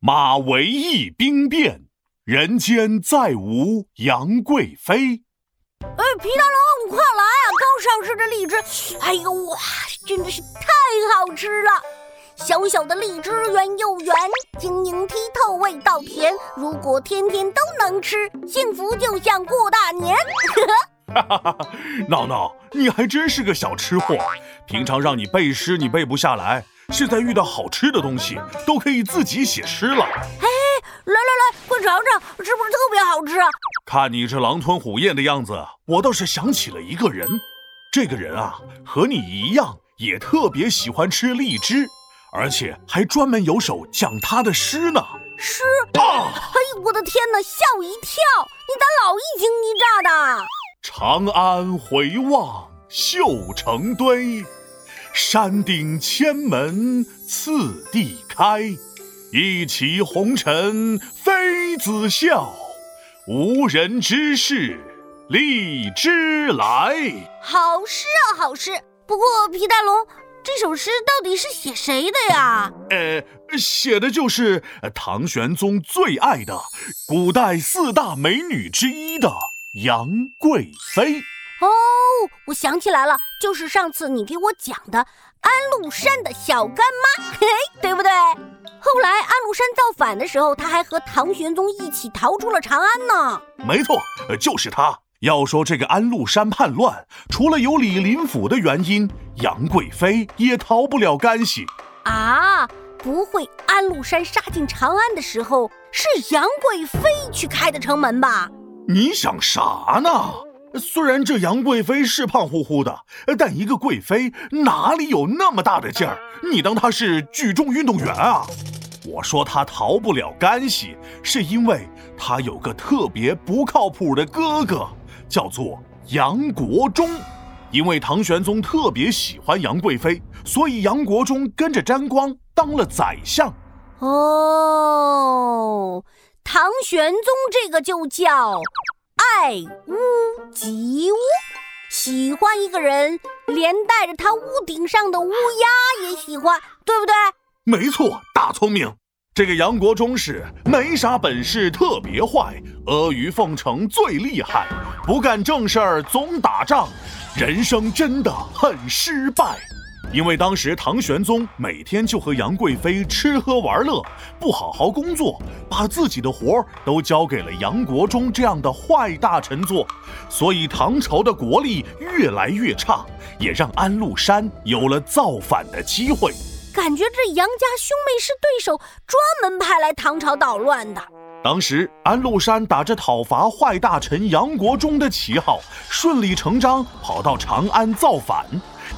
马嵬驿兵变，人间再无杨贵妃。哎，皮大龙，你快来啊！刚上市的荔枝，哎呦哇，真的是太好吃了！小小的荔枝圆又圆，晶莹剔透，味道甜。如果天天都能吃，幸福就像过大年。哈哈哈！闹闹，你还真是个小吃货。平常让你背诗，你背不下来；现在遇到好吃的东西，都可以自己写诗了。哎，来来来，快尝尝，是不是特别好吃？看你这狼吞虎咽的样子，我倒是想起了一个人。这个人啊，和你一样，也特别喜欢吃荔枝，而且还专门有首讲他的诗呢。诗啊！哎，我的天哪，吓我一跳！你咋老一惊一乍的？长安回望绣成堆，山顶千门次第开。一骑红尘妃子笑，无人知是荔枝来。好诗啊，好诗！不过皮大龙，这首诗到底是写谁的呀？呃，写的就是唐玄宗最爱的古代四大美女之一的。杨贵妃，我想起来了，就是上次你给我讲的安禄山的小干妈，嘿，对不对？后来安禄山造反的时候，他还和唐玄宗一起逃出了长安呢。没错，就是他。要说这个安禄山叛乱，除了有李林甫的原因，杨贵妃也逃不了干系啊。不会，安禄山杀进长安的时候，是杨贵妃去开的城门吧？你想啥呢？虽然这杨贵妃是胖乎乎的，但一个贵妃哪里有那么大的劲儿？你当她是举重运动员啊？我说她逃不了干系，是因为她有个特别不靠谱的哥哥，叫做杨国忠。因为唐玄宗特别喜欢杨贵妃，所以杨国忠跟着沾光当了宰相。哦。唐玄宗这个就叫爱屋及乌，喜欢一个人，连带着他屋顶上的乌鸦也喜欢，对不对？没错，大聪明。这个杨国忠是没啥本事，特别坏，阿谀奉承最厉害，不干正事儿总打仗，人生真的很失败。因为当时唐玄宗每天就和杨贵妃吃喝玩乐，不好好工作，把自己的活儿都交给了杨国忠这样的坏大臣做，所以唐朝的国力越来越差，也让安禄山有了造反的机会。感觉这杨家兄妹是对手，专门派来唐朝捣乱的。当时安禄山打着讨伐坏大臣杨国忠的旗号，顺理成章跑到长安造反。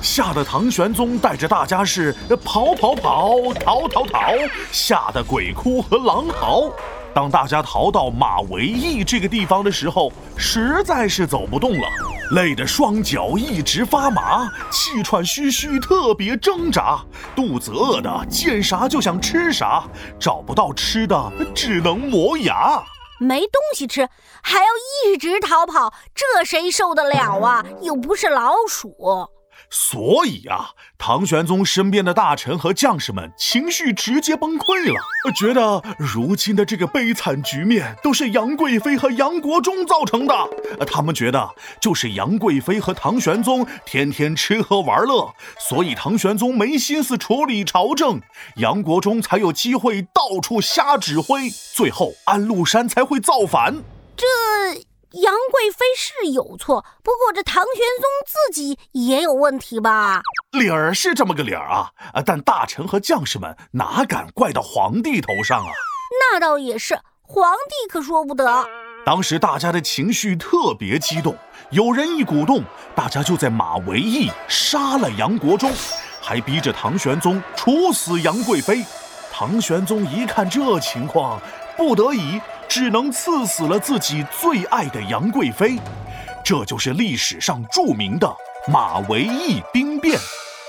吓得唐玄宗带着大家是跑跑跑，逃逃逃，吓得鬼哭和狼嚎。当大家逃到马嵬驿这个地方的时候，实在是走不动了，累得双脚一直发麻，气喘吁吁，特别挣扎，肚子饿的见啥就想吃啥，找不到吃的只能磨牙，没东西吃还要一直逃跑，这谁受得了啊？又不是老鼠。所以啊，唐玄宗身边的大臣和将士们情绪直接崩溃了，觉得如今的这个悲惨局面都是杨贵妃和杨国忠造成的。他们觉得就是杨贵妃和唐玄宗天天吃喝玩乐，所以唐玄宗没心思处理朝政，杨国忠才有机会到处瞎指挥，最后安禄山才会造反。这。杨贵妃是有错，不过这唐玄宗自己也有问题吧？理儿是这么个理儿啊，但大臣和将士们哪敢怪到皇帝头上啊？那倒也是，皇帝可说不得。当时大家的情绪特别激动，有人一鼓动，大家就在马嵬驿杀了杨国忠，还逼着唐玄宗处死杨贵妃。唐玄宗一看这情况，不得已。只能赐死了自己最爱的杨贵妃，这就是历史上著名的马嵬驿兵变。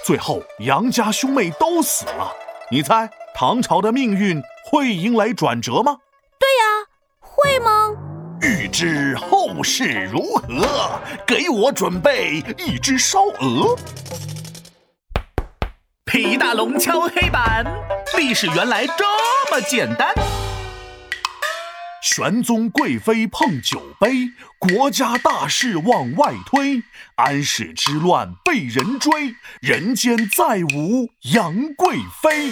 最后杨家兄妹都死了，你猜唐朝的命运会迎来转折吗？对呀，会吗？欲知后事如何，给我准备一只烧鹅。皮大龙敲黑板，历史原来这么简单。玄宗贵妃碰酒杯，国家大事往外推。安史之乱被人追，人间再无杨贵妃。